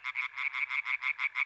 ¡Vaya, vaya,